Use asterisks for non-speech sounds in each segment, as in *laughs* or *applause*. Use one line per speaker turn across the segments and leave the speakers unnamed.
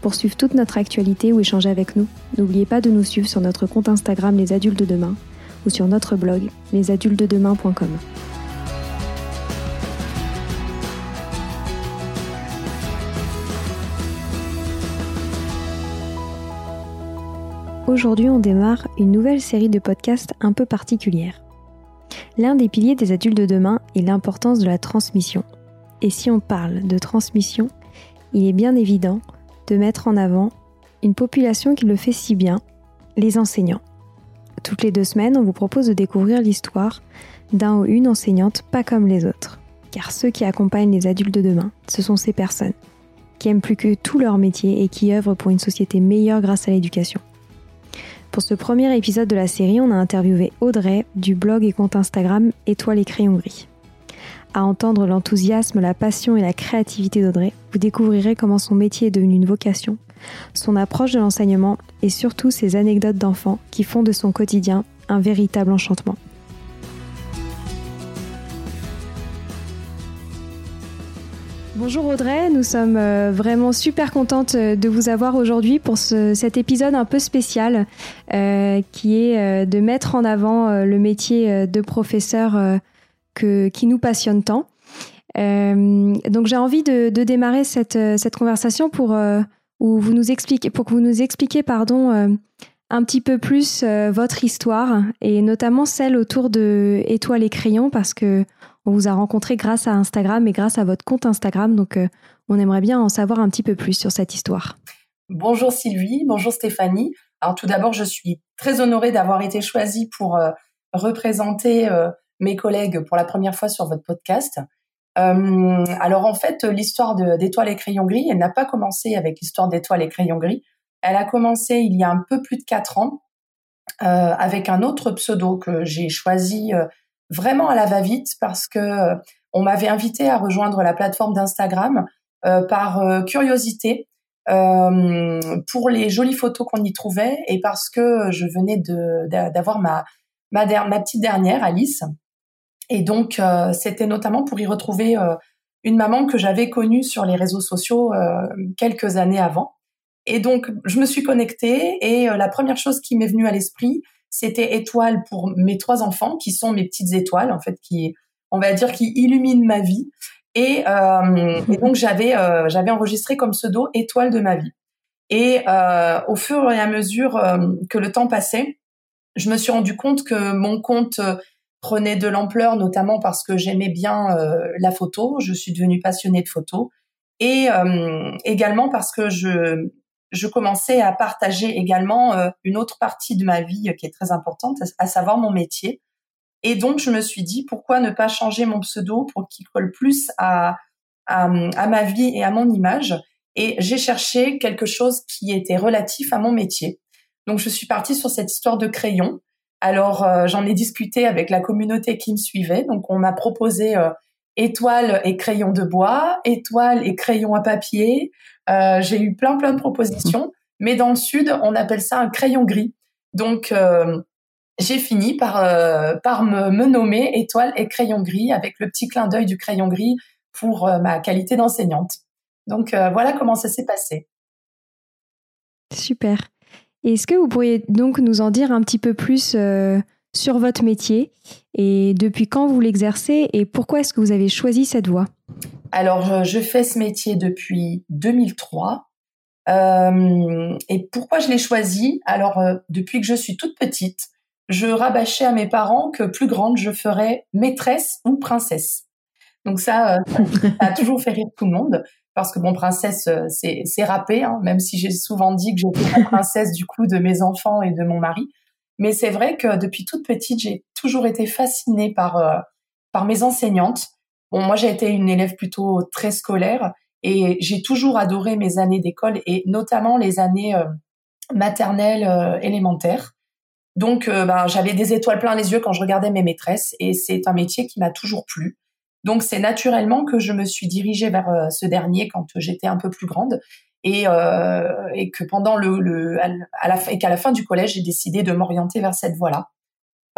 Pour suivre toute notre actualité ou échanger avec nous, n'oubliez pas de nous suivre sur notre compte Instagram Les Adultes de Demain ou sur notre blog lesadultesdedemain.com. Aujourd'hui, on démarre une nouvelle série de podcasts un peu particulière. L'un des piliers des adultes de demain est l'importance de la transmission. Et si on parle de transmission, il est bien évident de mettre en avant une population qui le fait si bien, les enseignants. Toutes les deux semaines, on vous propose de découvrir l'histoire d'un ou une enseignante pas comme les autres. Car ceux qui accompagnent les adultes de demain, ce sont ces personnes qui aiment plus que tout leur métier et qui œuvrent pour une société meilleure grâce à l'éducation. Pour ce premier épisode de la série, on a interviewé Audrey du blog et compte Instagram Étoile et Crayon Gris. À entendre l'enthousiasme, la passion et la créativité d'Audrey, vous découvrirez comment son métier est devenu une vocation, son approche de l'enseignement et surtout ses anecdotes d'enfants qui font de son quotidien un véritable enchantement. Bonjour Audrey, nous sommes euh, vraiment super contentes euh, de vous avoir aujourd'hui pour cet épisode un peu spécial euh, qui est de mettre en avant le métier de professeur qui nous passionne tant. Euh, donc j'ai envie de, démarrer cette, euh, cette conversation pour, euh, où vous nous expliquez, pour que vous nous expliquiez pardon, un petit peu plus votre histoire et notamment celle autour de Étoile et Crayon parce que on vous a rencontré grâce à Instagram et grâce à votre compte Instagram. Donc on aimerait bien en savoir un petit peu plus sur cette histoire.
Bonjour Sylvie, bonjour Stéphanie. Alors tout d'abord, je suis très honorée d'avoir été choisie pour représenter mes collègues pour la première fois sur votre podcast. Euh, alors en fait, l'histoire d'étoiles et crayons gris, elle n'a pas commencé avec l'histoire d'étoiles et crayons gris. Elle a commencé il y a un peu plus de quatre ans euh, avec un autre pseudo que j'ai choisi euh, vraiment à la va-vite parce que on m'avait invité à rejoindre la plateforme d'Instagram par curiosité pour les jolies photos qu'on y trouvait et parce que je venais d'avoir ma, ma petite dernière Alice et donc, euh, c'était notamment pour y retrouver euh, une maman que j'avais connue sur les réseaux sociaux euh, quelques années avant. Et donc, je me suis connectée et la première chose qui m'est venue à l'esprit, c'était étoile pour mes trois enfants, qui sont mes petites étoiles, en fait, qui, on va dire, qui illuminent ma vie. Et, et *laughs* donc, j'avais j'avais enregistré comme pseudo étoile de ma vie. Et au fur et à mesure que le temps passait, je me suis rendu compte que mon compte prenait de l'ampleur, notamment parce que j'aimais bien euh, la photo. Je suis devenue passionnée de photo et euh, également parce que je je commençais à partager également euh, une autre partie de ma vie qui est très importante, à savoir mon métier. Et donc je me suis dit pourquoi ne pas changer mon pseudo pour qu'il colle plus à, à, à ma vie et à mon image. Et j'ai cherché quelque chose qui était relatif à mon métier. Donc je suis partie sur cette histoire de crayon alors euh, j'en ai discuté avec la communauté qui me suivait. Donc on m'a proposé euh, étoiles et crayons de bois, étoiles et crayons à papier. Euh, j'ai eu plein plein de propositions, mais dans le sud on appelle ça un crayon gris. Donc j'ai fini par par me, me, nommer étoile et crayon gris avec le petit clin d'œil du crayon gris pour ma qualité d'enseignante. Donc voilà comment ça s'est passé.
Super. Est-ce que vous pourriez donc nous en dire un petit peu plus euh, sur votre métier et depuis quand vous l'exercez et pourquoi est-ce que vous avez choisi cette voie?
Alors, je fais ce métier depuis 2003. Euh, et pourquoi je l'ai choisi? Alors, euh, depuis que je suis toute petite, je rabâchais à mes parents que plus grande, je ferais maîtresse ou princesse. Donc ça, ça a toujours fait rire tout le monde parce que bon, princesse, euh, râpé, hein, même si j'ai souvent dit que j'étais la princesse du coup de mes enfants et de mon mari. Mais c'est vrai que depuis toute petite, j'ai toujours été fascinée par euh, par mes enseignantes. Bon, moi, j'ai été une élève plutôt très scolaire et j'ai toujours adoré mes années d'école et notamment les années maternelles élémentaires. Donc, ben, j'avais des étoiles plein les yeux quand je regardais mes maîtresses et c'est un métier qui m'a toujours plu. Donc c'est naturellement que je me suis dirigée vers euh, ce dernier quand j'étais un peu plus grande. Et, euh, que pendant le, à la et qu'à la fin du collège j'ai décidé de m'orienter vers cette voie-là.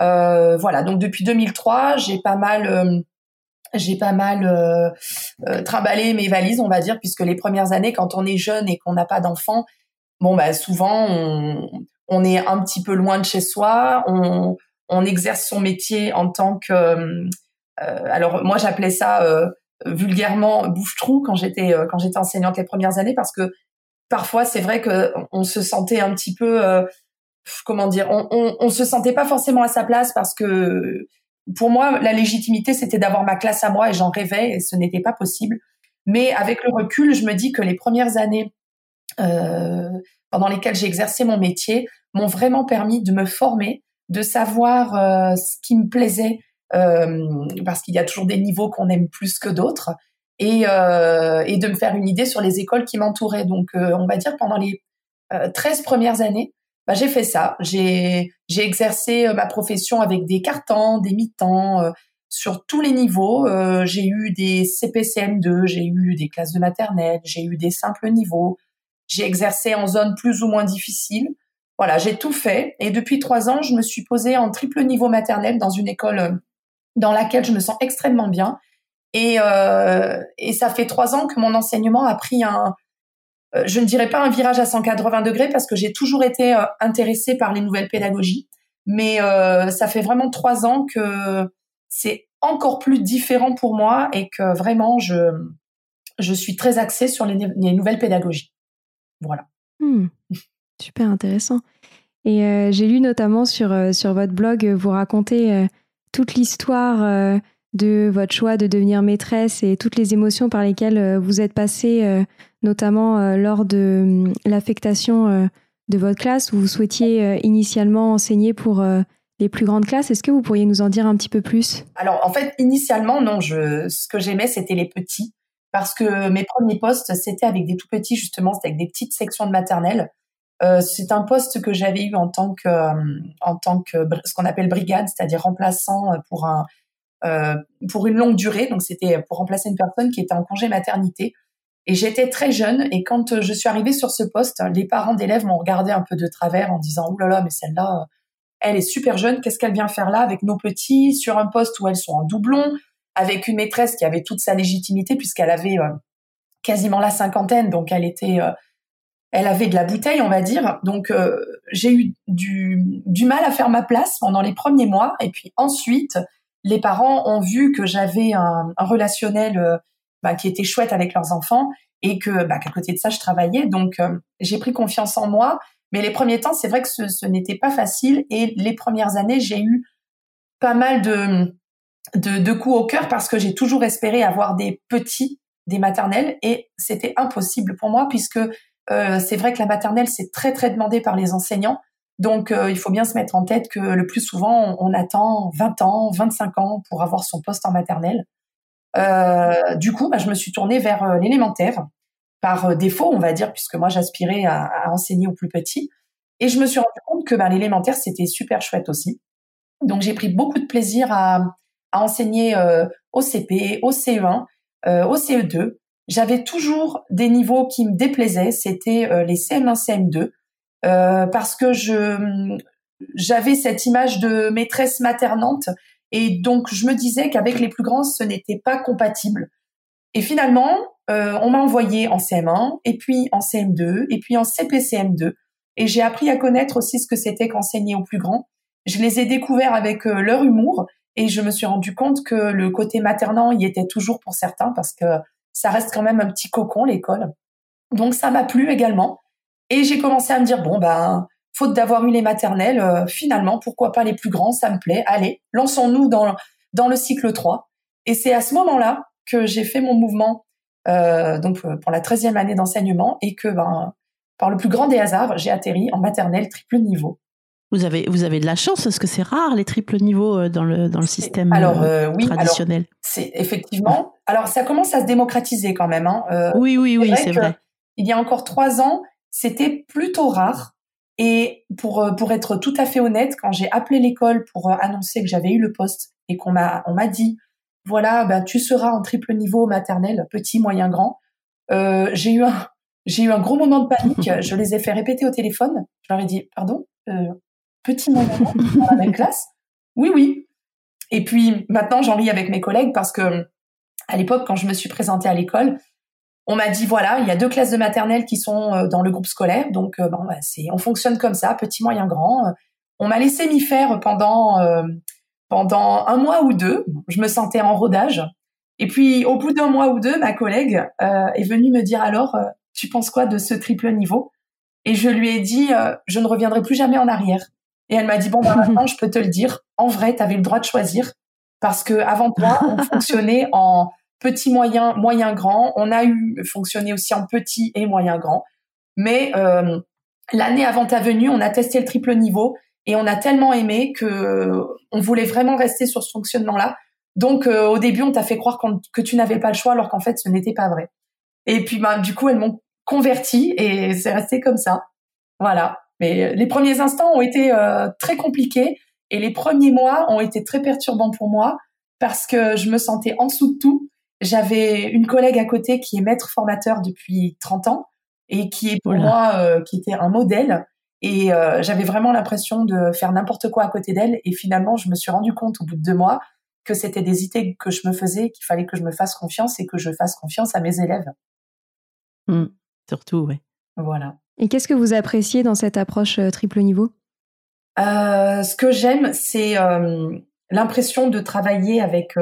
Euh, voilà. Donc depuis 2003 j'ai pas mal euh, j'ai pas mal trimballé mes valises on va dire puisque les premières années quand on est jeune et qu'on n'a pas d'enfants bon bah souvent on, on est un petit peu loin de chez soi. On on exerce son métier en tant que alors moi j'appelais ça euh, vulgairement bouche-trou quand j'étais euh, quand j'étais enseignante les premières années parce que parfois c'est vrai que on se sentait un petit peu comment dire on, on, on, se sentait pas forcément à sa place parce que pour moi la légitimité c'était d'avoir ma classe à moi et j'en rêvais et ce n'était pas possible. Mais avec le recul je me dis que les premières années euh, pendant lesquelles j'ai exercé mon métier m'ont vraiment permis de me former de savoir euh, ce qui me plaisait euh, parce qu'il y a toujours des niveaux qu'on aime plus que d'autres, et, euh, et de me faire une idée sur les écoles qui m'entouraient. Donc, euh, on va dire pendant les 13 premières années, bah, j'ai fait ça. J'ai exercé ma profession avec des cartons, des mi-temps, sur tous les niveaux. Euh, j'ai eu des CPCM2, j'ai eu des classes de maternelle, j'ai eu des simples niveaux. J'ai exercé en zone plus ou moins difficile. Voilà, j'ai tout fait. Et depuis trois ans, je me suis posée en triple niveau maternel dans une école dans laquelle je me sens extrêmement bien. Et, euh, et ça fait trois ans que mon enseignement a pris un, euh, je ne dirais pas un virage à 180 degrés parce que j'ai toujours été euh, intéressée par les nouvelles pédagogies, mais ça fait vraiment trois ans que c'est encore plus différent pour moi et que vraiment je je suis très axée sur les, les nouvelles pédagogies. Voilà.
Hmm. super intéressant. Et j'ai lu notamment sur sur votre blog vous racontez toute l'histoire euh, de votre choix de devenir maîtresse et toutes les émotions par lesquelles euh, vous êtes passée, euh, notamment lors de l'affectation de votre classe où vous souhaitiez initialement enseigner pour les plus grandes classes. Est-ce que vous pourriez nous en dire un petit peu plus?
Alors en fait, initialement, non, ce que j'aimais, c'était les petits. Parce que mes premiers postes, c'était avec des tout petits, justement, c'était avec des petites sections de maternelle. Euh, c'est un poste que j'avais eu en tant que euh, en tant que ce qu'on appelle brigade, c'est-à-dire remplaçant euh, pour un pour une longue durée. Donc c'était pour remplacer une personne qui était en congé maternité. Et j'étais très jeune et quand je suis arrivée sur ce poste, les parents d'élèves m'ont regardé un peu de travers en disant "Ouh là là, mais celle-là, elle est super jeune. Qu'est-ce qu'elle vient faire là avec nos petits sur un poste où elles sont en doublon, avec une maîtresse qui avait toute sa légitimité puisqu'elle avait quasiment la cinquantaine, donc elle était elle avait de la bouteille, on va dire. Donc euh, j'ai eu du, du, mal à faire ma place pendant les premiers mois. Et puis ensuite, les parents ont vu que j'avais un, un, relationnel euh, bah, qui était chouette avec leurs enfants et que bah, qu'à côté de ça, je travaillais. Donc euh, j'ai pris confiance en moi. Mais les premiers temps, c'est vrai que ce, ce n'était pas facile. Et les premières années, j'ai eu pas mal de, de, de coups au cœur parce que j'ai toujours espéré avoir des petits, des maternelles, et c'était impossible pour moi puisque c'est vrai que la maternelle, c'est très, très demandé par les enseignants. Donc, euh, il faut bien se mettre en tête que le plus souvent, on, attend 20 ans, 25 ans pour avoir son poste en maternelle. Euh, du coup, bah, je me suis tournée vers l'élémentaire, par défaut, on va dire, puisque moi, j'aspirais à, enseigner aux plus petits. Et je me suis rendu compte que bah, l'élémentaire, c'était super chouette aussi. Donc, j'ai pris beaucoup de plaisir à, enseigner au CP, au CE1, au CE2 j'avais toujours des niveaux qui me déplaisaient, c'était euh, les CM1, CM2, euh, parce que je j'avais cette image de maîtresse maternante et donc je me disais qu'avec les plus grands, ce n'était pas compatible. Et finalement, euh, on m'a envoyé en CM1 et puis en CM2 et puis en CPCM2 et j'ai appris à connaître aussi ce que c'était qu'enseigner aux plus grands. Je les ai découverts avec leur humour et je me suis rendu compte que le côté maternant y était toujours pour certains parce que ça reste quand même un petit cocon l'école. Donc ça m'a plu également. Et j'ai commencé à me dire bon ben faute d'avoir eu les maternelles, finalement, pourquoi pas les plus grands, ça me plaît. Allez, lançons-nous dans dans le cycle 3. Et c'est à ce moment-là que j'ai fait mon mouvement donc pour la 13e année d'enseignement et que ben par le plus grand des hasards, j'ai atterri en maternelle triple niveau.
Vous avez, vous avez de la chance parce que c'est rare les triples niveaux euh, dans le, dans le système alors, euh, oui, traditionnel.
C'est effectivement. Alors ça commence à se démocratiser quand même. Hein.
Euh, oui, oui, oui, c'est vrai.
Il y a encore trois ans, c'était plutôt rare. Et pour pour être tout à fait honnête, quand j'ai appelé l'école pour annoncer que j'avais eu le poste et qu'on m'a on m'a dit voilà, bah, tu seras en triple niveau maternel, petit, moyen, grand. j'ai eu un j'ai eu un gros moment de panique. *laughs* je les ai fait répéter au téléphone. Je leur ai dit, pardon, euh, petit moment dans la même *laughs* classe. Oui, oui. Et puis maintenant, j'en ris avec mes collègues parce que à l'époque, quand je me suis présentée à l'école, on m'a dit voilà, il y a deux classes de maternelle qui sont euh, dans le groupe scolaire, donc euh, bon, bah, c'est, on fonctionne comme ça, petit, moyen, grand. On m'a laissé m'y faire pendant pendant un mois ou deux. Je me sentais en rodage. Et puis, au bout d'un mois ou deux, ma collègue est venue me dire alors, tu penses quoi de ce triple niveau? Et je lui ai dit, euh, je ne reviendrai plus jamais en arrière. Et elle m'a dit, bon, bah, *laughs* maintenant, je peux te le dire. En vrai, tu avais le droit de choisir parce que avant toi, on *laughs* fonctionnait en petit, moyen, moyen, grand. On a eu fonctionné aussi en petit et moyen, grand. Mais euh, l'année avant ta venue, on a testé le triple niveau et on a tellement aimé que on voulait vraiment rester sur ce fonctionnement-là. Donc, euh, au début, on t'a fait croire que tu n'avais pas le choix, alors qu'en fait, ce n'était pas vrai. Et puis, bah, du coup, elles m'ont converti et c'est resté comme ça. Voilà. Mais les premiers instants ont été euh, très compliqués et les premiers mois ont été très perturbants pour moi parce que je me sentais en dessous de tout. J'avais une collègue à côté qui est maître formateur depuis 30 ans et qui est pour moi euh, qui était un modèle et euh, j'avais vraiment l'impression de faire n'importe quoi à côté d'elle et finalement je me suis rendu compte au bout de deux mois que c'était des idées que je me faisais qu'il fallait que je me fasse confiance et que je fasse confiance à mes élèves.
Mmh. surtout, oui.
Voilà.
Et qu'est-ce que vous appréciez dans cette approche euh, triple niveau?
Euh, Ce que j'aime, c'est euh, l'impression de travailler avec,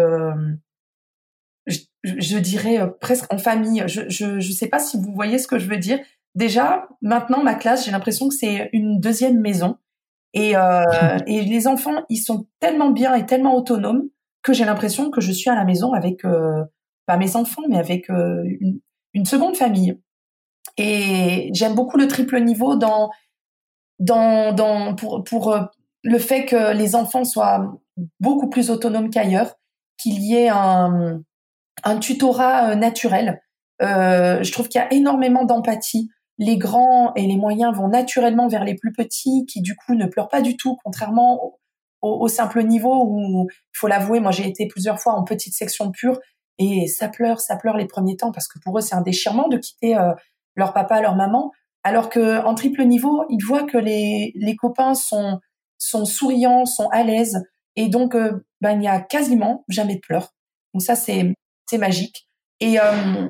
je, dirais presque en famille. Je ne sais pas si vous voyez ce que je veux dire. Déjà, maintenant, ma classe, j'ai l'impression que c'est une deuxième maison. Et, *laughs* et les enfants, ils sont tellement bien et tellement autonomes que j'ai l'impression que je suis à la maison avec, pas mes enfants, mais avec une, une seconde famille. Et j'aime beaucoup le triple niveau dans, dans, dans, pour, pour euh, le fait que les enfants soient beaucoup plus autonomes qu'ailleurs, qu'il y ait un, un tutorat euh, naturel. Euh, je trouve qu'il y a énormément d'empathie. Les grands et les moyens vont naturellement vers les plus petits, qui du coup ne pleurent pas du tout, contrairement au, simple niveau où, il faut l'avouer, moi j'ai été plusieurs fois en petite section pure et ça pleure, ça pleure les premiers temps parce que pour eux c'est un déchirement de quitter leur papa, leur maman. Alors que en triple niveau, ils voient que les, les copains sont sont souriants, sont à l'aise et donc euh, ben il n'y a quasiment jamais de pleurs. Donc ça c'est magique. Et euh,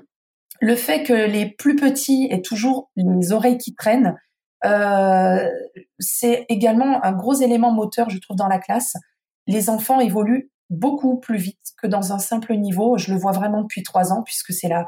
le fait que les plus petits aient toujours les oreilles qui traînent, c'est également un gros élément moteur, je trouve, dans la classe. Les enfants évoluent beaucoup plus vite que dans un simple niveau. Je le vois vraiment depuis trois ans, puisque c'est là,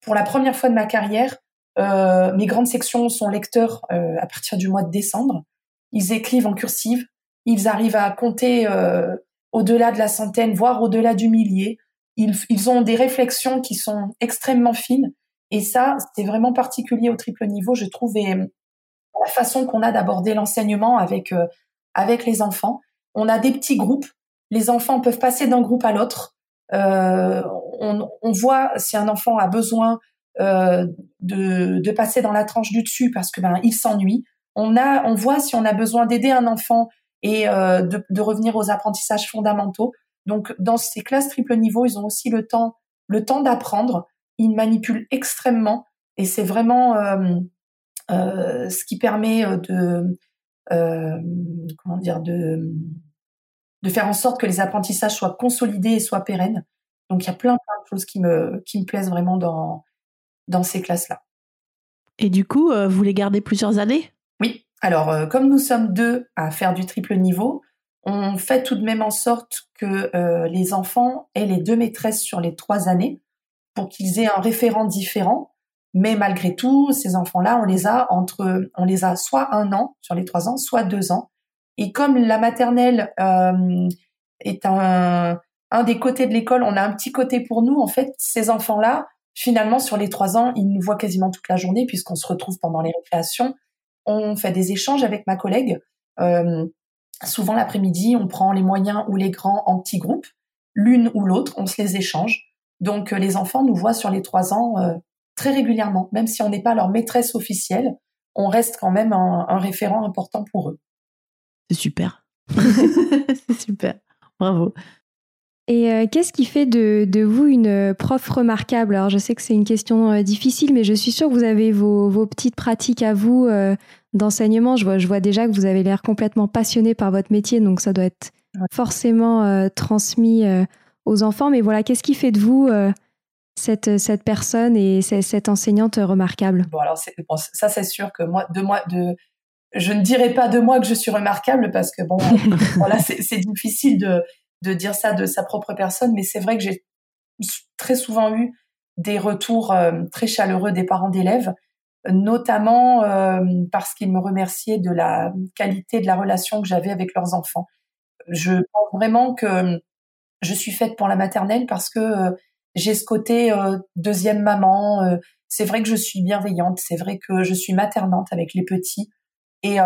pour la première fois de ma carrière, euh, mes grandes sections sont lecteurs euh, à partir du mois de décembre. Ils écrivent en cursive. Ils arrivent à compter euh, au-delà de la centaine, voire au-delà du millier. Ils, ont des réflexions qui sont extrêmement fines. Et ça, c'est vraiment particulier au triple niveau, je trouve, et la façon qu'on a d'aborder l'enseignement avec avec les enfants. On a des petits groupes les enfants peuvent passer d'un groupe à l'autre. On, voit si un enfant a besoin euh, de, passer dans la tranche du dessus parce que ben il s'ennuie. On a, on voit si on a besoin d'aider un enfant et euh, de, revenir aux apprentissages fondamentaux. Donc dans ces classes triple niveau, ils ont aussi le temps, le temps d'apprendre. Ils manipulent extrêmement et c'est vraiment euh, ce qui permet de comment dire de de faire en sorte que les apprentissages soient consolidés et soient pérennes. Donc il y a plein, plein de choses qui me, qui me plaisent vraiment dans, dans ces classes-là.
Et du coup, euh, vous les gardez plusieurs années?
Oui. Alors, euh, comme nous sommes deux à faire du triple niveau, on fait tout de même en sorte que euh, les enfants aient les deux maîtresses sur les trois années pour qu'ils aient un référent différent. Mais malgré tout, ces enfants-là, on les a entre, on les a soit un an sur les trois ans, soit deux ans. Et comme la maternelle euh, est un, un des côtés de l'école, on a un petit côté pour nous. En fait, ces enfants-là, finalement, sur les trois ans, ils nous voient quasiment toute la journée puisqu'on se retrouve pendant les récréations. On fait des échanges avec ma collègue. Euh, souvent l'après-midi, on prend les moyens ou les grands en petits groupes, l'une ou l'autre, on se les échange. Donc euh, les enfants nous voient sur les trois ans euh, très régulièrement, même si on n'est pas leur maîtresse officielle, on reste quand même un, un référent important pour eux.
C'est super. *laughs* *laughs* C'est super. Bravo.
Et euh, qu'est-ce qui fait de, de, vous une prof remarquable? Alors je sais que c'est une question euh, difficile, mais je suis sûre que vous avez vos, vos petites pratiques à vous euh, d'enseignement. Je vois, je vois déjà que vous avez l'air complètement passionné par votre métier, donc ça doit être forcément transmis aux enfants. Mais voilà, qu'est-ce qui fait de vous cette, cette personne et cette enseignante remarquable?
Bon alors bon, ça c'est sûr que moi, de moi, de je ne dirais pas de moi que je suis remarquable parce que bon, voilà, *laughs* c'est difficile de de dire ça de sa propre personne, mais c'est vrai que j'ai très souvent eu des retours euh, très chaleureux des parents d'élèves, notamment euh, parce qu'ils me remerciaient de la qualité de la relation que j'avais avec leurs enfants. Je pense vraiment que je suis faite pour la maternelle parce que euh, j'ai ce côté deuxième maman. c'est vrai que je suis bienveillante, c'est vrai que je suis maternante avec les petits et,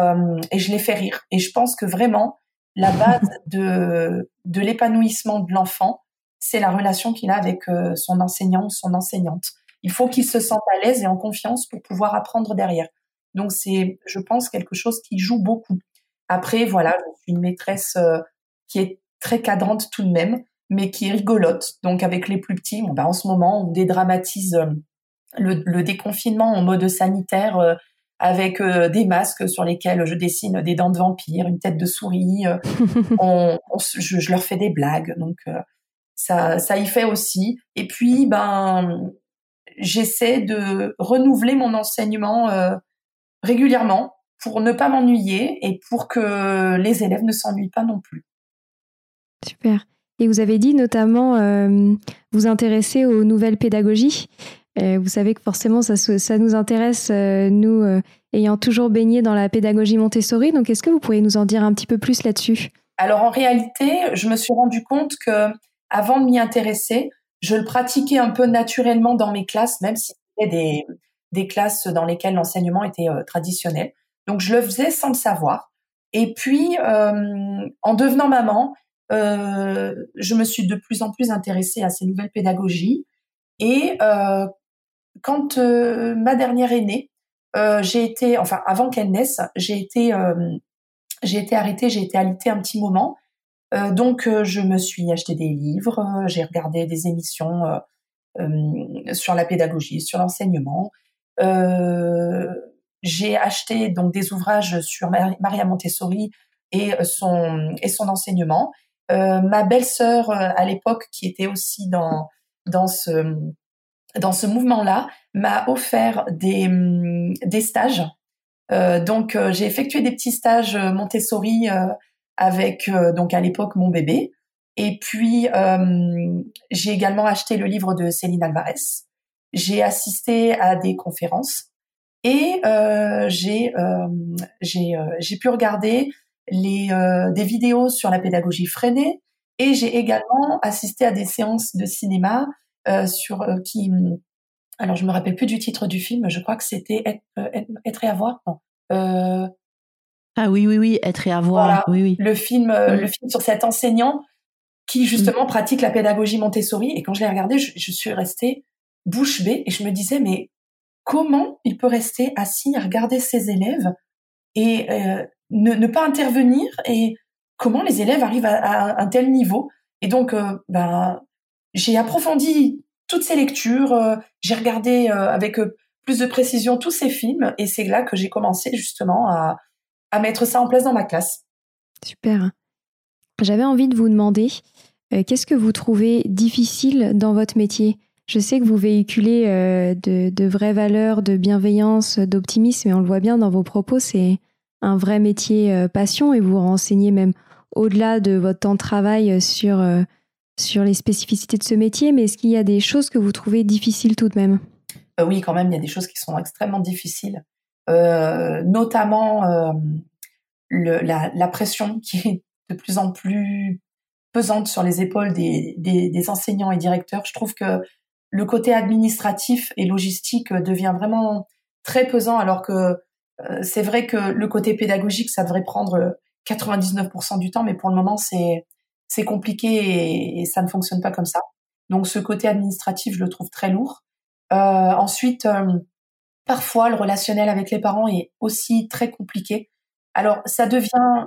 et je les fais rire. Et je pense que vraiment, la base *laughs* de, de l'épanouissement de l'enfant, c'est la relation qu'il a avec euh, son enseignant ou son enseignante. Il faut qu'il se sente à l'aise et en confiance pour pouvoir apprendre derrière. Donc c'est, je pense, quelque chose qui joue beaucoup. Après, voilà, une maîtresse euh, qui est très cadrante tout de même, mais qui est rigolote. Donc avec les plus petits, bon, bah, en ce moment, on dédramatise euh, le, déconfinement en mode sanitaire avec euh, des masques sur lesquels je dessine des dents de vampire, une tête de souris. Euh, *laughs* on, je, leur fais des blagues, donc euh, ça, ça y fait aussi. Et puis, ben, j'essaie de renouveler mon enseignement régulièrement pour ne pas m'ennuyer et pour que les élèves ne s'ennuient pas non plus.
Super. Et vous avez dit notamment vous intéresser aux nouvelles pédagogies. Euh, vous savez que forcément, ça, nous intéresse, euh, nous, euh, ayant toujours baigné dans la pédagogie Montessori. Donc, est-ce que vous pourriez nous en dire un petit peu plus là-dessus?
Alors, en réalité, je me suis rendu compte que, avant de m'y intéresser, je le pratiquais un peu naturellement dans mes classes, même si c'était des, des classes dans lesquelles l'enseignement était traditionnel. Donc, je le faisais sans le savoir. Et puis, en devenant maman, je me suis de plus en plus intéressée à ces nouvelles pédagogies. Et quand euh, ma dernière est née, euh, j'ai été, enfin avant qu'elle naisse, j'ai été, euh, j'ai été arrêtée, j'ai été alitée un petit moment. donc je me suis acheté des livres, j'ai regardé des émissions sur la pédagogie, sur l'enseignement. j'ai acheté donc des ouvrages sur Maria Montessori et son et son enseignement. ma belle-sœur à l'époque, qui était aussi dans dans ce dans ce mouvement-là, m'a offert des, hum, des stages. Euh, donc, euh, j'ai effectué des petits stages euh, Montessori euh, avec, donc à l'époque, mon bébé. Et puis, j'ai également acheté le livre de Céline Alvarez. J'ai assisté à des conférences et j'ai j'ai pu regarder les des vidéos sur la pédagogie freinée et j'ai également assisté à des séances de cinéma euh, sur euh, qui alors je me rappelle plus du titre du film je crois que c'était être, euh, être, et avoir non
ah oui oui oui être et avoir oui oui.
le film le film sur cet enseignant qui justement pratique la pédagogie Montessori. Et quand je l'ai regardé je, je, suis restée bouche bée et je me disais mais comment il peut rester assis à regarder ses élèves et ne, ne, pas intervenir et comment les élèves arrivent à, à un tel niveau? Et donc ben j'ai approfondi toutes ces lectures, euh, j'ai regardé euh, avec euh, plus de précision tous ces films et c'est là que j'ai commencé justement à, à mettre ça en place dans ma classe.
Super. J'avais envie de vous demander, qu'est-ce que vous trouvez difficile dans votre métier? Je sais que vous véhiculez de, de, vraies valeurs de bienveillance, d'optimisme, et on le voit bien dans vos propos, c'est un vrai métier passion et vous renseignez même au-delà de votre temps de travail sur sur les spécificités de ce métier, mais est-ce qu'il y a des choses que vous trouvez difficiles tout de même?
Oui, quand même, il y a des choses qui sont extrêmement difficiles, notamment la, pression qui est de plus en plus pesante sur les épaules des, des, enseignants et directeurs. Je trouve que le côté administratif et logistique devient vraiment très pesant, alors que euh, c'est vrai que le côté pédagogique, ça devrait prendre 99% du temps, mais pour le moment, c'est c'est compliqué et, ça ne fonctionne pas comme ça. Donc ce côté administratif, je le trouve très lourd. Euh, ensuite, euh, parfois, le relationnel avec les parents est aussi très compliqué. Alors ça devient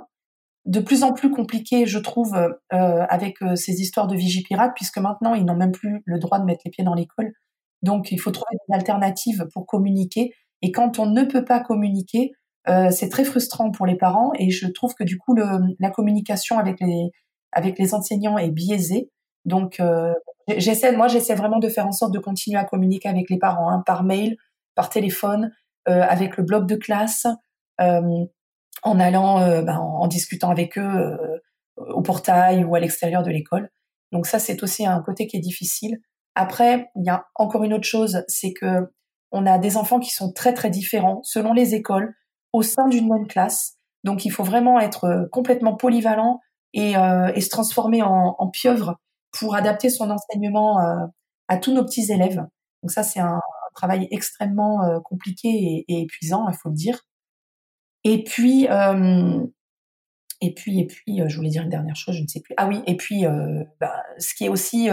de plus en plus compliqué, je trouve, euh, avec ces histoires de vigipirate, puisque maintenant, ils n'ont même plus le droit de mettre les pieds dans l'école. Donc, il faut trouver des alternatives pour communiquer. Et quand on ne peut pas communiquer, c'est très frustrant pour les parents. Et je trouve que du coup, la communication avec les, avec les enseignants est biaisée. Donc, euh, j'essaie, moi, j'essaie vraiment de faire en sorte de continuer à communiquer avec les parents, hein, par mail, par téléphone, euh, avec le bloc de classe. Euh, en allant, euh, ben, en, discutant avec eux euh, au portail ou à l'extérieur de l'école. Donc ça, c'est aussi un côté qui est difficile. Après, il y a encore une autre chose, c'est que on a des enfants qui sont très très différents selon les écoles au sein d'une même classe. Donc il faut vraiment être euh, complètement polyvalent et, et se transformer en, en, pieuvre pour adapter son enseignement à tous nos petits élèves. Donc ça, c'est un, travail extrêmement compliqué et, et épuisant, il faut le dire. Et puis, euh, et puis, et puis, euh, je voulais dire une dernière chose, je ne sais plus. Ah oui, et puis, euh, bah, ce qui est aussi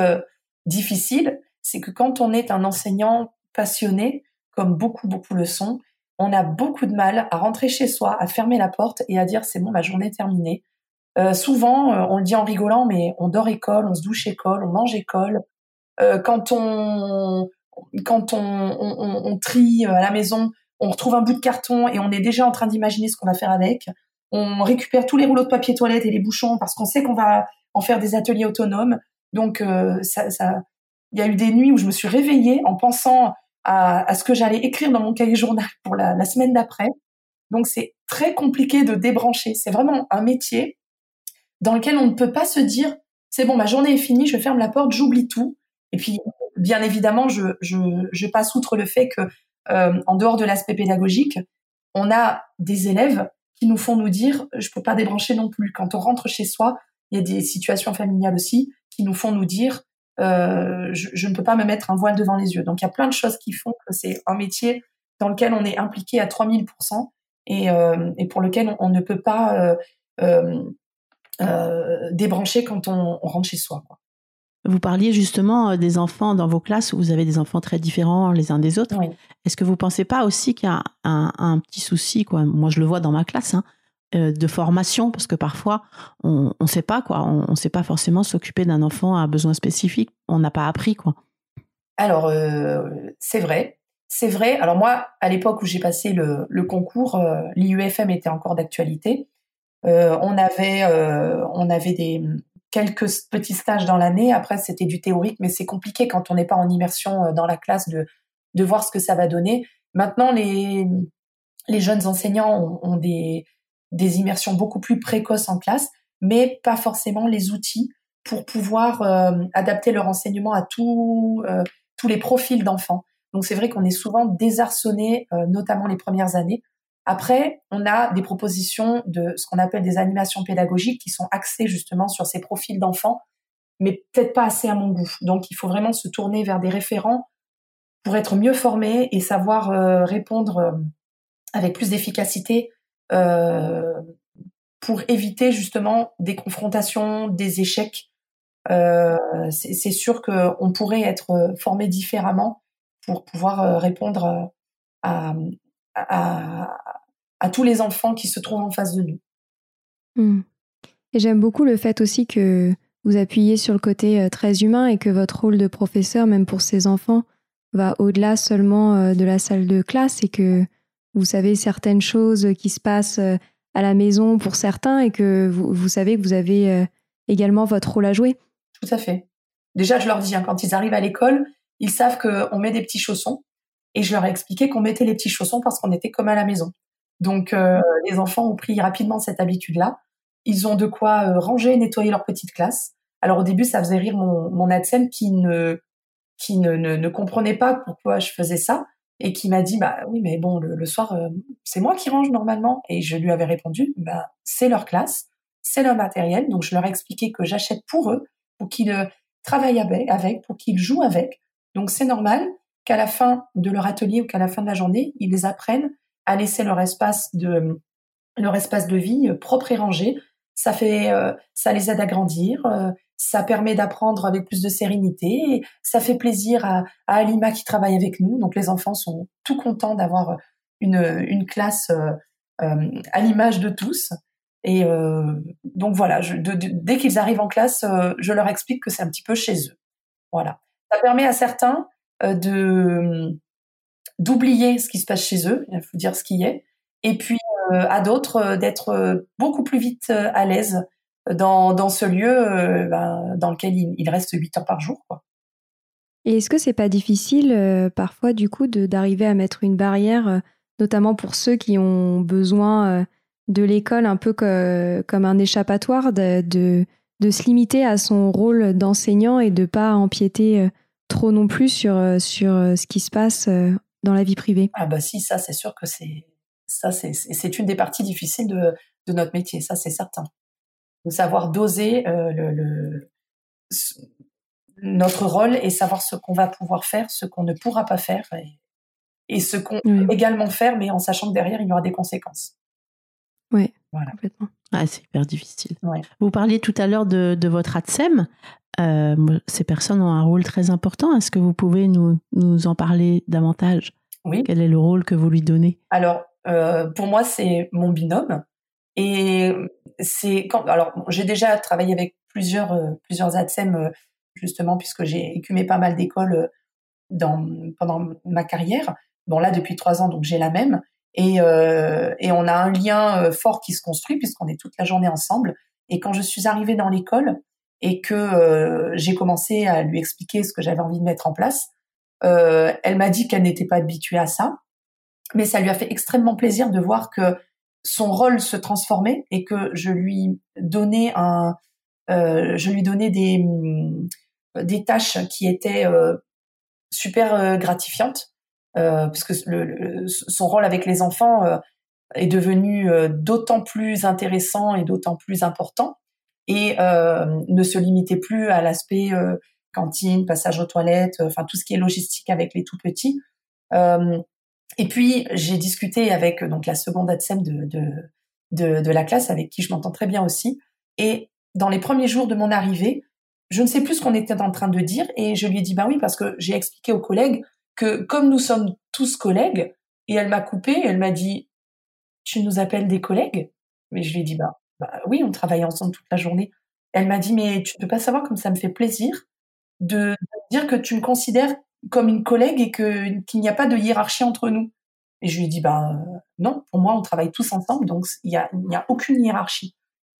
difficile, c'est que quand on est un enseignant passionné, comme beaucoup, beaucoup le sont, on a beaucoup de mal à rentrer chez soi, à fermer la porte et à dire c'est bon, ma journée est terminée. Souvent, on le dit en rigolant, mais on dort école, on se douche école, on mange école. quand on quand on, on, on, trie à la maison, on retrouve un bout de carton et on est déjà en train d'imaginer ce qu'on va faire avec. On récupère tous les rouleaux de papier toilette et les bouchons parce qu'on sait qu'on va en faire des ateliers autonomes. Donc, euh, ça, il y a eu des nuits où je me suis réveillée en pensant à, ce que j'allais écrire dans mon cahier journal pour la, semaine d'après. Donc, c'est très compliqué de débrancher. C'est vraiment un métier dans lequel on ne peut pas se dire c'est bon, ma journée est finie, je ferme la porte, j'oublie tout. Et puis, bien évidemment, je, je, je passe outre le fait que euh, en dehors de l'aspect pédagogique, on a des élèves qui nous font nous dire je peux pas débrancher non plus. Quand on rentre chez soi, il y a des situations familiales aussi qui nous font nous dire euh, je, ne peux pas me mettre un voile devant les yeux. Donc il y a plein de choses qui font que c'est un métier dans lequel on est impliqué à 3000% et, euh, et pour lequel on, ne peut pas euh, débrancher quand on, on rentre chez soi. Quoi.
Vous parliez justement euh, des enfants dans vos classes où vous avez des enfants très différents les uns des autres. Est-ce que vous pensez pas aussi qu'il y a un, petit souci, quoi? Moi, je le vois dans ma classe, hein, euh, de formation, parce que parfois, on ne sait pas, quoi. On ne sait pas forcément s'occuper d'un enfant à besoin spécifique. On n'a pas appris, quoi.
Alors, euh, c'est vrai. C'est vrai. Alors moi, à l'époque où j'ai passé le, concours, l'IUFM était encore d'actualité. On avait, on avait des, quelques petits stages dans l'année. Après, c'était du théorique, mais c'est compliqué quand on n'est pas en immersion euh, dans la classe de, de voir ce que ça va donner. Maintenant, les, les jeunes enseignants ont, des, des immersions beaucoup plus précoces en classe, mais pas forcément les outils pour pouvoir euh, adapter leur enseignement à tout, euh, tous les profils d'enfants. Donc c'est vrai qu'on est souvent désarçonné, notamment les premières années, après, on a des propositions de ce qu'on appelle des animations pédagogiques qui sont axées justement sur ces profils d'enfants, mais peut-être pas assez à mon goût. Donc, il faut vraiment se tourner vers des référents pour être mieux formé et savoir euh, répondre euh, avec plus d'efficacité euh, pour éviter justement des confrontations, des échecs. c'est sûr qu'on pourrait être formé différemment pour pouvoir répondre à, à, à tous les enfants qui se trouvent en face de nous.
Hmm. Et j'aime beaucoup le fait aussi que vous appuyez sur le côté euh, très humain et que votre rôle de professeur, même pour ces enfants, va au-delà seulement euh, de la salle de classe et que vous savez certaines choses qui se passent euh, à la maison pour certains et que vous, savez que vous avez également votre rôle à jouer.
Tout à fait. Déjà, je leur dis, hein, quand ils arrivent à l'école, ils savent qu'on met des petits chaussons. Et je leur ai expliqué qu'on mettait les petits chaussons parce qu'on était comme à la maison. Donc euh, les enfants ont pris rapidement cette habitude-là. Ils ont de quoi euh, ranger et nettoyer leur petite classe. Alors au début, ça faisait rire mon, mon qui ne qui ne, ne, ne, comprenait pas pourquoi je faisais ça et qui m'a dit bah oui mais bon le, soir euh, c'est moi qui range normalement et je lui avais répondu bah c'est leur classe c'est leur matériel donc je leur ai expliqué que j'achète pour eux pour qu'ils euh, travaillent avec pour qu'ils jouent avec donc c'est normal qu'à la fin de leur atelier ou qu'à la fin de la journée ils apprennent à laisser leur espace de leur espace de vie euh, propre et rangé ça fait ça les aide à grandir ça permet d'apprendre avec plus de sérénité. ça fait plaisir à, à, Alima qui travaille avec nous. Donc les enfants sont tout contents d'avoir une, une classe euh, euh à l'image de tous. Et euh, donc voilà, dès qu'ils arrivent en classe, euh, je leur explique que c'est un petit peu chez eux. Voilà. Ça permet à certains euh, de d'oublier ce qui se passe chez eux, il faut dire ce qui est, et puis à d'autres d'être beaucoup plus vite à l'aise dans, dans ce lieu euh, ben, dans lequel il, reste 8 heures par jour.
Et est-ce que c'est pas difficile euh, parfois du coup d'arriver à mettre une barrière, euh, notamment pour ceux qui ont besoin de l'école un peu comme un échappatoire, de, de, de, se limiter à son rôle d'enseignant et de pas empiéter trop non plus sur, sur ce qui se passe dans la vie privée
Ah bah si, ça c'est sûr que c'est ça c'est une des parties difficiles de, de notre métier, ça c'est certain de savoir doser euh, le, notre rôle et savoir ce qu'on va pouvoir faire, ce qu'on ne pourra pas faire et, ce qu'on peut également faire, mais en sachant que derrière, il y aura des conséquences.
Oui, voilà. complètement.
Ah, c'est hyper difficile. Vous parliez tout à l'heure de, de, votre ATSEM. Euh, ces personnes ont un rôle très important. Est-ce que vous pouvez nous, nous en parler davantage?
Oui.
Quel est le rôle que vous lui donnez?
Alors, euh, pour moi, c'est mon binôme. Et c'est quand alors j'ai déjà travaillé avec plusieurs euh, plusieurs ATSEM justement puisque j'ai écumé pas mal d'écoles dans pendant ma carrière. Bon là depuis trois ans donc j'ai la même et et on a un lien fort qui se construit puisqu'on est toute la journée ensemble. Et quand je suis arrivée dans l'école et que j'ai commencé à lui expliquer ce que j'avais envie de mettre en place, elle m'a dit qu'elle n'était pas habituée à ça, mais ça lui a fait extrêmement plaisir de voir que son rôle se transformait et que je lui donnais euh, des tâches qui étaient euh, super euh, gratifiantes euh, parce que son rôle avec les enfants euh, est devenu d'autant plus intéressant et d'autant plus important et ne se limitait plus à l'aspect cantine, passage aux toilettes, enfin tout ce qui est logistique avec les tout petits. Et puis j'ai discuté avec donc la seconde ADSEM de, de, de, de la classe avec qui je m'entends très bien aussi. Et dans les premiers jours de mon arrivée, je ne sais plus ce qu'on était en train de dire et je lui ai dit bah oui parce que j'ai expliqué aux collègues que comme nous sommes tous collègues et elle m'a coupé, elle m'a dit tu nous appelles des collègues? Mais je lui ai dit bah, bah oui on travaille ensemble toute la journée. Elle m'a dit mais tu ne peux pas savoir comme ça me fait plaisir de, dire que tu me considères comme une collègue et qu'il n'y a pas de hiérarchie entre nous. Et je lui ai dit bah non, pour moi on travaille tous ensemble, donc il y a n'y a aucune hiérarchie.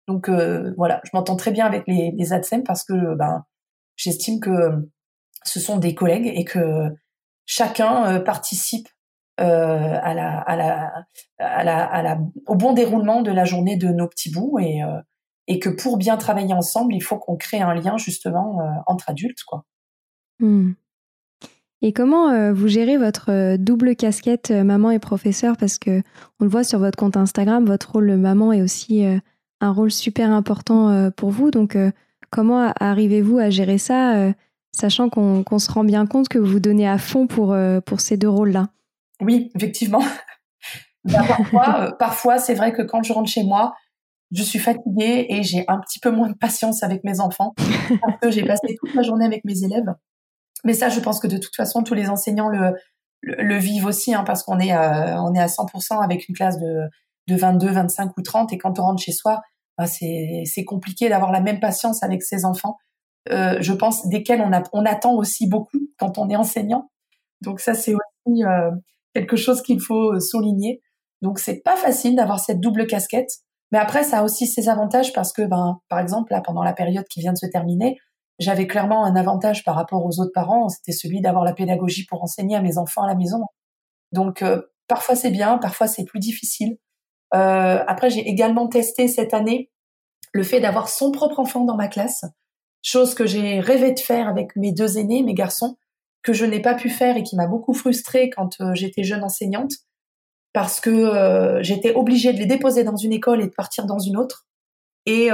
Donc euh, voilà, je m'entends très bien avec les, les ADSEM parce que ben j'estime que ce sont des collègues et que chacun euh, participe euh, au bon déroulement de la journée de nos petits bouts et, euh, et que pour bien travailler ensemble, il faut qu'on crée un lien justement euh, entre adultes. quoi.
Mmh. Et comment vous gérez votre double casquette maman et professeur? Parce que on le voit sur votre compte Instagram, votre rôle maman est aussi un rôle super important pour vous. Donc, comment arrivez-vous à gérer ça, sachant qu'on se rend bien compte que vous vous donnez à fond pour, pour ces deux rôles-là?
Oui, effectivement. *laughs* Bah, parfois, parfois c'est vrai que quand je rentre chez moi, je suis fatiguée et j'ai un petit peu moins de patience avec mes enfants *laughs* parce que j'ai passé toute la journée avec mes élèves. Mais ça, je pense que de toute façon, tous les enseignants le, le, vivent aussi, hein, parce qu'on est, à, on est à 100% avec une classe de, de 22, 25 ou 30, et quand on rentre chez soi, c'est, c'est compliqué d'avoir la même patience avec ses enfants. Euh, je pense desquels on, a, on attend aussi beaucoup quand on est enseignant. Donc ça, c'est aussi euh, quelque chose qu'il faut souligner. Donc c'est pas facile d'avoir cette double casquette, mais après ça a aussi ses avantages parce que, ben, par exemple là, pendant la période qui vient de se terminer, j'avais clairement un avantage par rapport aux autres parents, c'était celui d'avoir la pédagogie pour enseigner à mes enfants à la maison. Donc euh, parfois c'est bien, parfois c'est plus difficile. Euh, après j'ai également testé cette année le fait d'avoir son propre enfant dans ma classe, chose que j'ai rêvé de faire avec mes deux aînés, mes garçons, que je n'ai pas pu faire et qui m'a beaucoup frustrée quand j'étais jeune enseignante, parce que j'étais obligée de les déposer dans une école et de partir dans une autre. Et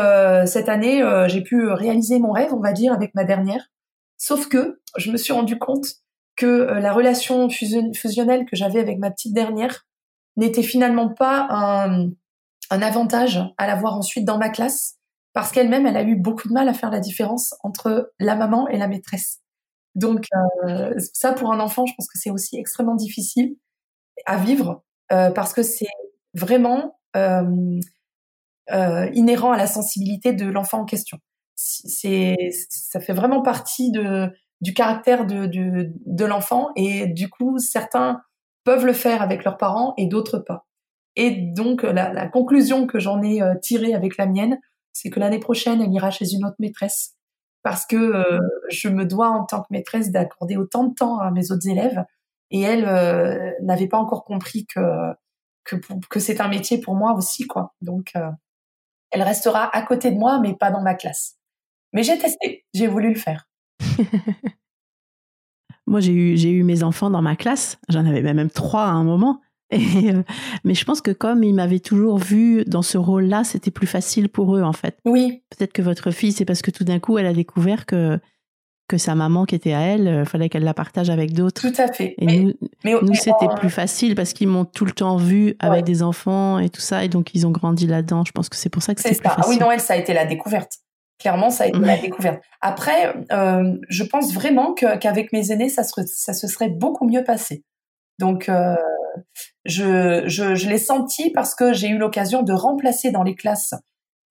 cette année, j'ai pu réaliser mon rêve, on va dire, avec ma dernière. Sauf que je me suis rendu compte que la relation fusionnelle que j'avais avec ma petite dernière n'était finalement pas un, un avantage à la voir ensuite dans ma classe parce qu'elle-même, elle a eu beaucoup de mal à faire la différence entre la maman et la maîtresse. Donc euh, ça, pour un enfant, je pense que c'est aussi extrêmement difficile à vivre euh, parce que c'est vraiment euh, inhérent à la sensibilité de l'enfant en question. C'est, ça fait vraiment partie du caractère de, de, l'enfant et du coup, certains peuvent le faire avec leurs parents et d'autres pas. Et donc, la, conclusion que j'en ai tirée avec la mienne, c'est que l'année prochaine, elle ira chez une autre maîtresse parce que euh, je me dois en tant que maîtresse d'accorder autant de temps à mes autres élèves et elle euh, n'avait pas encore compris que que, c'est un métier pour moi aussi quoi. Donc elle restera à côté de moi mais pas dans ma classe. Mais j'ai testé, j'ai voulu le faire. *laughs*
moi j'ai eu j'ai eu mes enfants dans ma classe, j'en avais même trois à un moment *laughs* euh, mais je pense que comme ils m'avaient toujours vu dans ce rôle-là, c'était plus facile pour eux en fait.
Oui.
Peut-être que votre fille, c'est parce que tout d'un coup, elle a découvert que que sa maman qui était à elle, il euh, fallait qu'elle la partage avec d'autres.
Tout à fait.
Et nous, nous c'était plus facile parce qu'ils m'ont tout le temps vu avec des enfants et tout ça, et donc ils ont grandi là-dedans. Je pense que c'est pour ça que c'est plus facile.
Ah oui, non, elle, ça a été la découverte. Clairement, ça a été la découverte. Après, euh, je pense vraiment qu'avec mes aînés, ça, ça se serait beaucoup mieux passé. Donc, euh, je, l'ai senti parce que j'ai eu l'occasion de remplacer dans les classes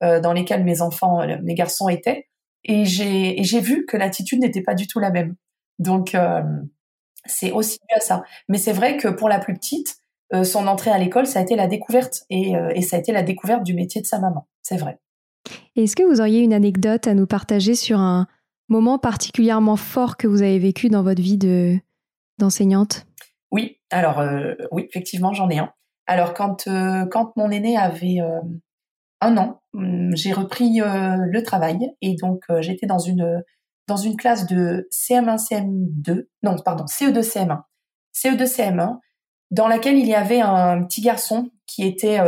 euh, dans lesquelles mes enfants, euh, mes garçons étaient, et j'ai, vu que l'attitude n'était pas du tout la même. Donc, euh, c'est aussi dû à ça. Mais c'est vrai que pour la plus petite, son entrée à l'école, ça a été la découverte, et, ça a été la découverte du métier de sa maman. C'est vrai.
Est-ce que vous auriez une anecdote à nous partager sur un moment particulièrement fort que vous avez vécu dans votre vie de d'enseignante?
Alors euh, oui, effectivement, j'en ai un. Alors quand euh, quand mon aîné avait euh, un an, hum, j'ai repris le travail et donc j'étais dans une dans une classe de CM1 CM2, non pardon CE2 CM1, CE2 CM1, dans laquelle il y avait un petit garçon qui était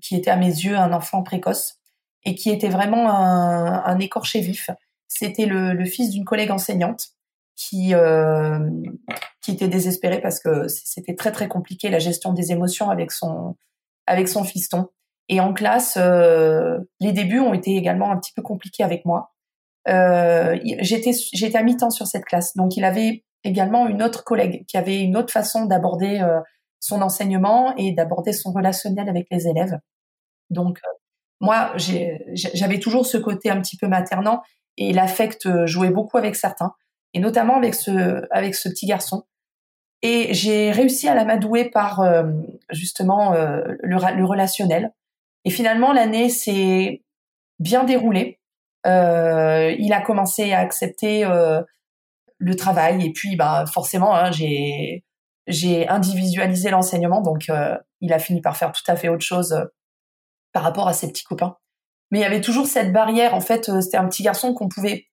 qui était à mes yeux un enfant précoce et qui était vraiment un, écorché vif. C'était le, le fils d'une collègue enseignante qui euh, qui était désespéré parce que c'était très très compliqué la gestion des émotions avec son avec son fiston. Et en classe, euh, les débuts ont été également un petit peu compliqués avec moi. Euh, j'étais j'étais à mi-temps sur cette classe, donc il avait également une autre collègue qui avait une autre façon d'aborder euh, son enseignement et d'aborder son relationnel avec les élèves. Donc euh, moi, j'avais toujours ce côté un petit peu maternant et l'affect jouait beaucoup avec certains et notamment avec ce, avec ce petit garçon. Et j'ai réussi à l'amadouer par euh, justement euh, le, relationnel. Et finalement, l'année s'est bien déroulée. Euh, il a commencé à accepter le travail et puis bah forcément hein, j'ai j'ai individualisé l'enseignement donc il a fini par faire tout à fait autre chose par rapport à ses petits copains. Mais il y avait toujours cette barrière en fait c'était un petit garçon qu'on pouvait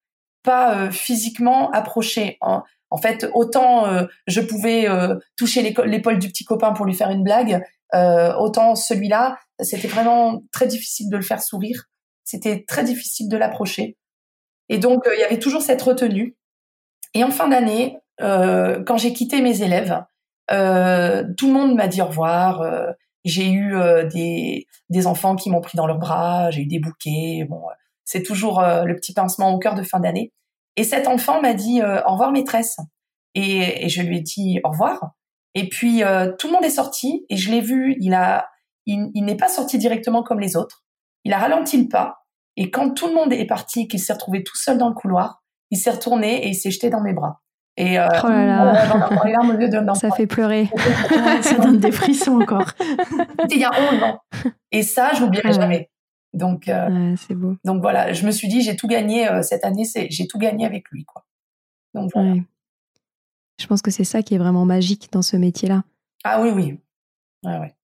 pas euh, physiquement approché. En fait, autant euh, je pouvais euh, toucher l'épaule du petit copain pour lui faire une blague, autant celui-là, c'était vraiment très difficile de le faire sourire. C'était très difficile de l'approcher. Et donc, il y avait toujours cette retenue. Et en fin d'année, quand j'ai quitté mes élèves, tout le monde m'a dit au revoir. j'ai eu des, des enfants qui m'ont pris dans leurs bras, j'ai eu des bouquets. Bon, c'est toujours euh, le petit pincement au cœur de fin d'année. Et cet enfant m'a dit euh, au revoir maîtresse. Et, je lui ai dit au revoir. Et puis euh, tout le monde est sorti et je l'ai vu. Il a, il, n'est pas sorti directement comme les autres. Il a ralenti le pas. Et quand tout le monde est parti, qu'il s'est retrouvé tout seul dans le couloir, il s'est retourné et il s'est jeté dans mes bras.
Et euh, oh là là. ça fait pleurer. *laughs*
ça donne des frissons encore.
C'était il y a 11 ans. Et ça, je n'oublierai jamais. Donc,
euh, c'est beau.
Donc voilà, je me suis dit, j'ai tout gagné euh, cette année, c'est, j'ai tout gagné avec lui, quoi. Donc voilà.
Je pense que c'est ça qui est vraiment magique dans ce métier-là.
Ah oui, oui. Ouais, ouais.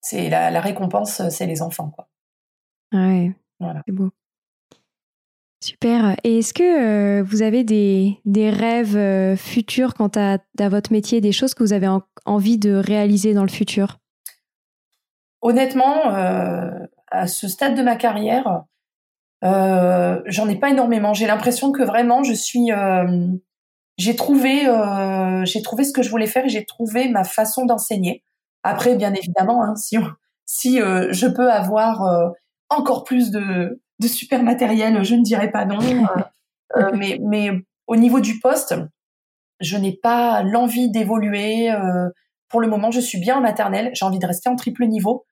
C'est la, la récompense, c'est les enfants, quoi.
Ouais. Voilà. C'est beau. Super. Et est-ce que vous avez des, des rêves futurs quant à, à, votre métier, des choses que vous avez envie de réaliser dans le futur?
Honnêtement, à ce stade de ma carrière, euh, j'en ai pas énormément. J'ai l'impression que vraiment je suis, euh, j'ai trouvé, euh, j'ai trouvé ce que je voulais faire et j'ai trouvé ma façon d'enseigner. Après, bien évidemment, hein, si si je peux avoir encore plus de, de super matériel, je ne dirais pas non. *laughs* mais mais au niveau du poste, je n'ai pas l'envie d'évoluer. pour le moment, je suis bien en maternelle. J'ai envie de rester en triple niveau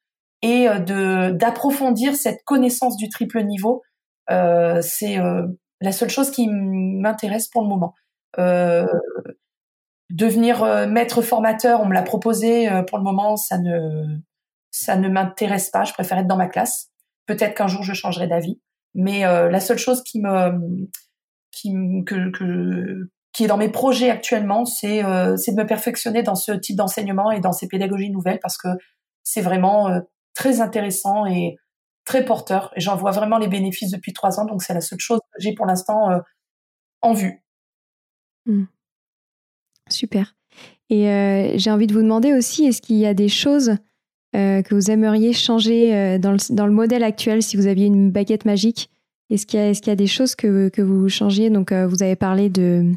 et de d'approfondir cette connaissance du triple niveau euh, c'est euh, la seule chose qui m'intéresse pour le moment. Euh, devenir maître formateur, on me l'a proposé. pour le moment, ça ne ça ne m'intéresse pas. Je préfère être dans ma classe. Peut-être qu'un jour je changerai d'avis. Mais la seule chose qui me qui que, que qui est dans mes projets actuellement, c'est c'est de me perfectionner dans ce type d'enseignement et dans ces pédagogies nouvelles parce que c'est vraiment très intéressant et très porteur et j'en vois vraiment les bénéfices depuis trois ans. Donc c'est la seule chose que j'ai pour l'instant euh, en vue.
Mmh. Super. Et euh, j'ai envie de vous demander aussi, est-ce qu'il y a des choses euh, que vous aimeriez changer dans le, dans, le, modèle actuel si vous aviez une baguette magique? Est-ce qu'il y, est qu'il y, a des choses que, que vous changiez? Donc vous avez parlé de,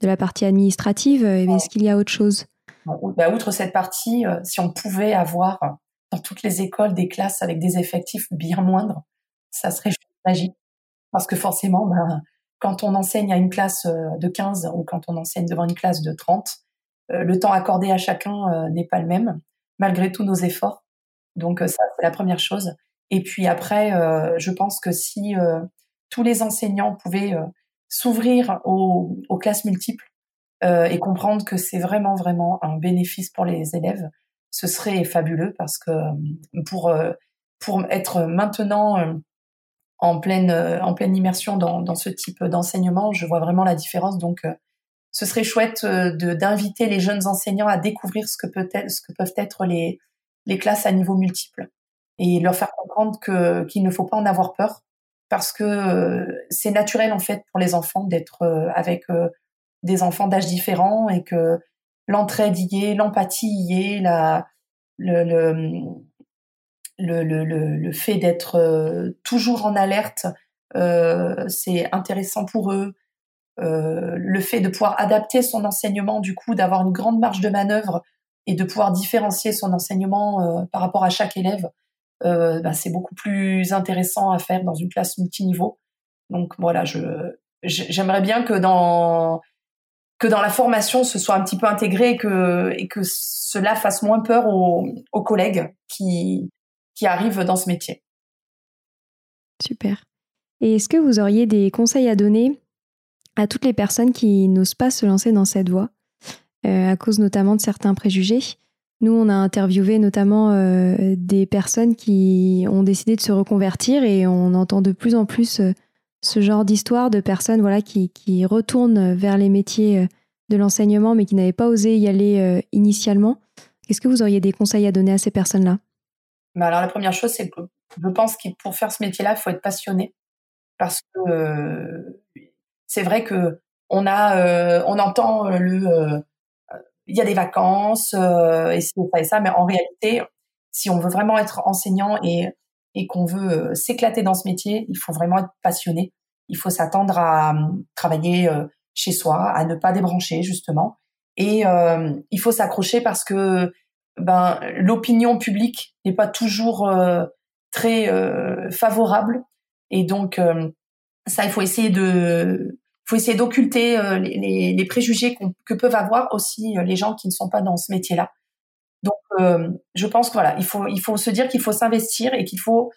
de la partie administrative. Est-ce qu'il y a autre chose?
Bah, Outre cette partie, si on pouvait avoir dans toutes les écoles des classes avec des effectifs bien moindres, ça serait magique. Parce que forcément, ben, quand on enseigne à une classe euh, de 15 ou quand on enseigne devant une classe de 30, euh, le temps accordé à chacun euh, n'est pas le même, malgré tous nos efforts. Donc ça, c'est la première chose. Et puis après, je pense que si tous les enseignants pouvaient s'ouvrir aux, aux, classes multiples et comprendre que c'est vraiment, vraiment un bénéfice pour les élèves, ce serait fabuleux parce que euh, pour euh, pour être maintenant euh, en pleine en pleine immersion dans, dans ce type d'enseignement, je vois vraiment la différence. Donc, ce serait chouette de d'inviter les jeunes enseignants à découvrir ce que peut être ce que peuvent être les les classes à niveau multiple et leur faire comprendre que qu'il ne faut pas en avoir peur parce que c'est naturel en fait pour les enfants d'être avec des enfants d'âge différents et que l'entraide y est, l'empathie y est, la, le, le, le, le, fait d'être euh, toujours en alerte, euh, c'est intéressant pour eux. Euh, le fait de pouvoir adapter son enseignement, du coup, d'avoir une grande marge de manœuvre et de pouvoir différencier son enseignement par rapport à chaque élève, bah, c'est beaucoup plus intéressant à faire dans une classe multiniveau. Donc voilà, je j'aimerais bien que dans que dans la formation, ce soit un petit peu intégré et que, et que cela fasse moins peur aux, collègues qui, qui arrivent dans ce métier.
Super. Et est-ce que vous auriez des conseils à donner à toutes les personnes qui n'osent pas se lancer dans cette voie, euh, à cause notamment de certains préjugés? Nous, on a interviewé notamment euh, des personnes qui ont décidé de se reconvertir et on entend de plus en plus euh, ce genre d'histoire de personnes voilà, qui, qui, retournent vers les métiers euh, de l'enseignement mais qui n'avaient pas osé y aller euh, initialement. Est-ce que vous auriez des conseils à donner à ces personnes-là?
Bah Alors la première chose, c'est que je pense que pour faire ce métier-là, il faut être passionné. Parce que euh, c'est vrai que on a, on entend le, il y a des vacances et ça et ça, mais en réalité, si on veut vraiment être enseignant et et qu'on veut euh, s'éclater dans ce métier, il faut vraiment être passionné. Il faut s'attendre à euh, travailler euh, chez soi, à ne pas débrancher justement. Et il faut s'accrocher parce que ben l'opinion publique n'est pas toujours très favorable. Et donc ça, il faut essayer de faut essayer d'occulter les, préjugés que peuvent avoir aussi les gens qui ne sont pas dans ce métier-là. Donc, euh, je pense que voilà, il faut, il faut se dire qu'il faut s'investir et qu'il faut,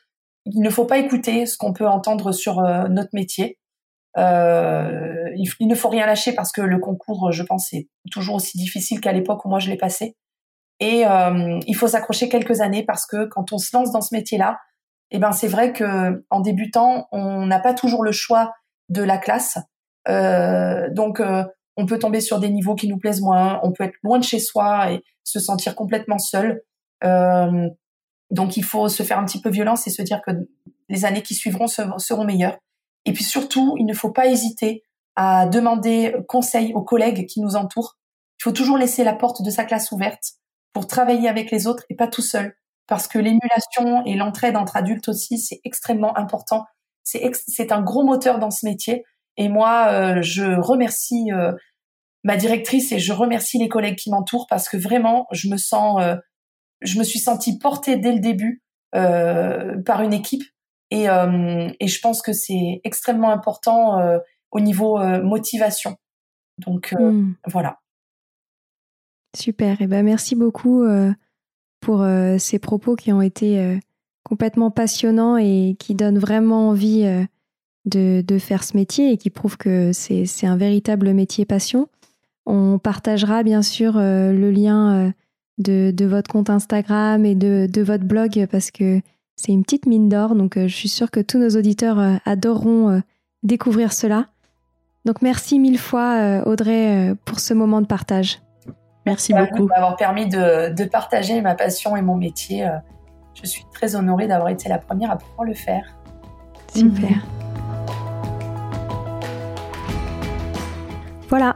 il ne faut pas écouter ce qu'on peut entendre sur euh, notre métier. Euh, il, ne faut rien lâcher parce que le concours, je pense, est toujours aussi difficile qu'à l'époque où moi je l'ai passé. Et euh, il faut s'accrocher quelques années parce que quand on se lance dans ce métier-là, eh ben c'est vrai que en débutant, on n'a pas toujours le choix de la classe. donc on peut tomber sur des niveaux qui nous plaisent moins, on peut être loin de chez soi et se sentir complètement seul. Euh, donc il faut se faire un petit peu violence et se dire que les années qui suivront seront meilleures. Et puis surtout, il ne faut pas hésiter à demander conseil aux collègues qui nous entourent. Il faut toujours laisser la porte de sa classe ouverte pour travailler avec les autres et pas tout seul. Parce que l'émulation et l'entraide entre adultes aussi, c'est extrêmement important. C'est un gros moteur dans ce métier. Et moi, euh, je remercie euh, ma directrice et je remercie les collègues qui m'entourent parce que vraiment, je me sens, euh, je me suis sentie portée dès le début par une équipe. Et, et je pense que c'est extrêmement important au niveau motivation. Donc mmh. voilà.
Super. Et ben merci beaucoup pour ces propos qui ont été complètement passionnants et qui donnent vraiment envie de, faire ce métier et qui prouvent que c'est un véritable métier passion. On partagera bien sûr le lien de, votre compte Instagram et de, votre blog parce que c'est une petite mine d'or. Donc je suis sûre que tous nos auditeurs adoreront découvrir cela. Donc merci mille fois Audrey pour ce moment de partage.
Merci beaucoup.
m'avoir permis de, partager ma passion et mon métier. Je suis très honorée d'avoir été la première à pouvoir le faire.
Super. Voilà,